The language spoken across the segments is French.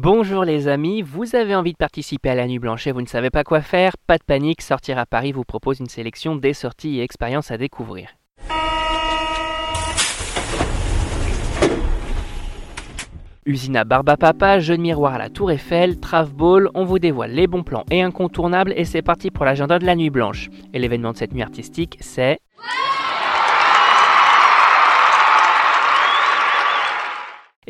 Bonjour les amis, vous avez envie de participer à la Nuit Blanche et vous ne savez pas quoi faire Pas de panique, Sortir à Paris vous propose une sélection des sorties et expériences à découvrir. Usine à Barbapapa, jeu de miroir à la Tour Eiffel, Trave Ball, on vous dévoile les bons plans et incontournables et c'est parti pour l'agenda de la Nuit Blanche. Et l'événement de cette nuit artistique, c'est...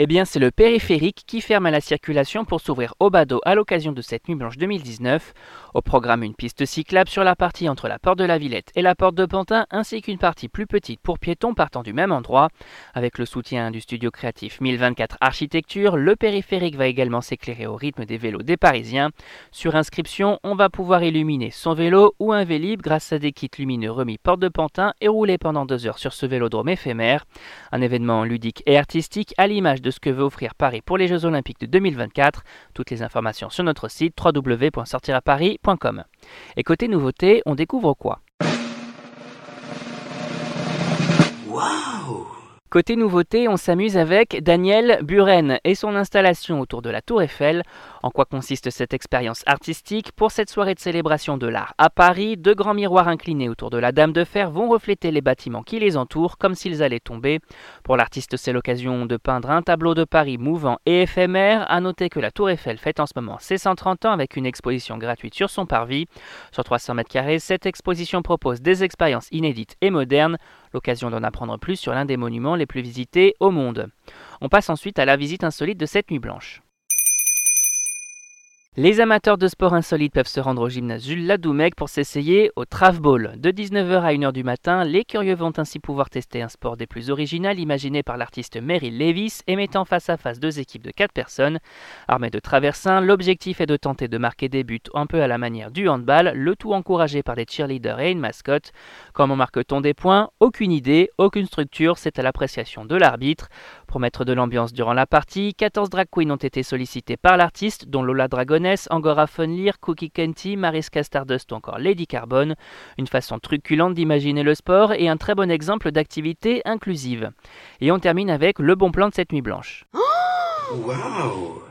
Eh bien, c'est le périphérique qui ferme à la circulation pour s'ouvrir au badaud à l'occasion de cette nuit blanche 2019. Au programme, une piste cyclable sur la partie entre la porte de la Villette et la porte de Pantin, ainsi qu'une partie plus petite pour piétons partant du même endroit. Avec le soutien du studio créatif 1024 Architecture, le périphérique va également s'éclairer au rythme des vélos des Parisiens. Sur inscription, on va pouvoir illuminer son vélo ou un vélib grâce à des kits lumineux remis porte de Pantin et rouler pendant deux heures sur ce vélodrome éphémère. Un événement ludique et artistique à l'image de ce que veut offrir Paris pour les Jeux Olympiques de 2024. Toutes les informations sur notre site www.sortiraparis.com. Et côté nouveauté, on découvre quoi? Côté nouveauté, on s'amuse avec Daniel Buren et son installation autour de la Tour Eiffel. En quoi consiste cette expérience artistique Pour cette soirée de célébration de l'art à Paris, deux grands miroirs inclinés autour de la Dame de Fer vont refléter les bâtiments qui les entourent comme s'ils allaient tomber. Pour l'artiste, c'est l'occasion de peindre un tableau de Paris mouvant et éphémère. À noter que la Tour Eiffel fête en ce moment ses 130 ans avec une exposition gratuite sur son parvis. Sur 300 mètres carrés, cette exposition propose des expériences inédites et modernes l'occasion d'en apprendre plus sur l'un des monuments les plus visités au monde. On passe ensuite à la visite insolite de cette nuit blanche. Les amateurs de sport insolite peuvent se rendre au gymnase Jules Ladoumec pour s'essayer au Ball. De 19h à 1h du matin, les curieux vont ainsi pouvoir tester un sport des plus originaux imaginé par l'artiste Meryl Levis et mettant face à face deux équipes de 4 personnes. Armés de traversins, l'objectif est de tenter de marquer des buts un peu à la manière du handball, le tout encouragé par des cheerleaders et une mascotte. Comment marque-t-on des points? Aucune idée, aucune structure, c'est à l'appréciation de l'arbitre. Pour mettre de l'ambiance durant la partie, 14 drag queens ont été sollicitées par l'artiste, dont Lola Dragoness, Angora Funlir, Cookie Kenty, Mariska Stardust ou encore Lady Carbone. Une façon truculente d'imaginer le sport et un très bon exemple d'activité inclusive. Et on termine avec le bon plan de cette nuit blanche.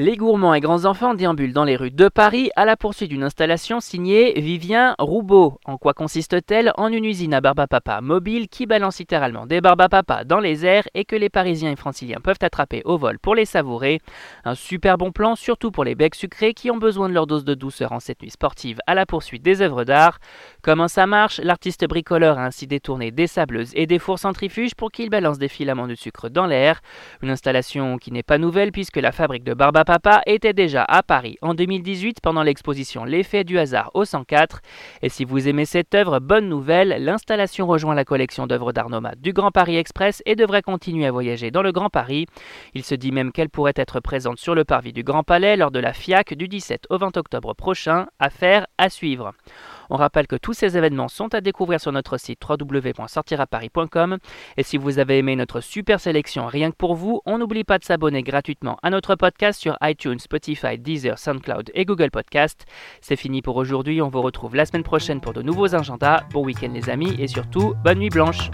les gourmands et grands enfants déambulent dans les rues de Paris à la poursuite d'une installation signée Vivien Roubaud. En quoi consiste-t-elle En une usine à barbapapa mobile qui balance littéralement des barbapapa dans les airs et que les Parisiens et Franciliens peuvent attraper au vol pour les savourer. Un super bon plan, surtout pour les becs sucrés qui ont besoin de leur dose de douceur en cette nuit sportive à la poursuite des œuvres d'art. Comment ça marche? L'artiste bricoleur a ainsi détourné des sableuses et des fours centrifuges pour qu'ils balancent des filaments de sucre dans l'air. Une installation qui n'est pas nouvelle puisque la fabrique de barbapapa Papa était déjà à Paris en 2018 pendant l'exposition L'effet du hasard au 104. Et si vous aimez cette œuvre, bonne nouvelle, l'installation rejoint la collection d'œuvres d'art nomade du Grand Paris Express et devrait continuer à voyager dans le Grand Paris. Il se dit même qu'elle pourrait être présente sur le parvis du Grand Palais lors de la FIAC du 17 au 20 octobre prochain. Affaire à suivre. On rappelle que tous ces événements sont à découvrir sur notre site www.sortiraparis.com. Et si vous avez aimé notre super sélection rien que pour vous, on n'oublie pas de s'abonner gratuitement à notre podcast sur iTunes, Spotify, Deezer, SoundCloud et Google Podcast. C'est fini pour aujourd'hui, on vous retrouve la semaine prochaine pour de nouveaux agendas. Bon week-end les amis et surtout, bonne nuit blanche.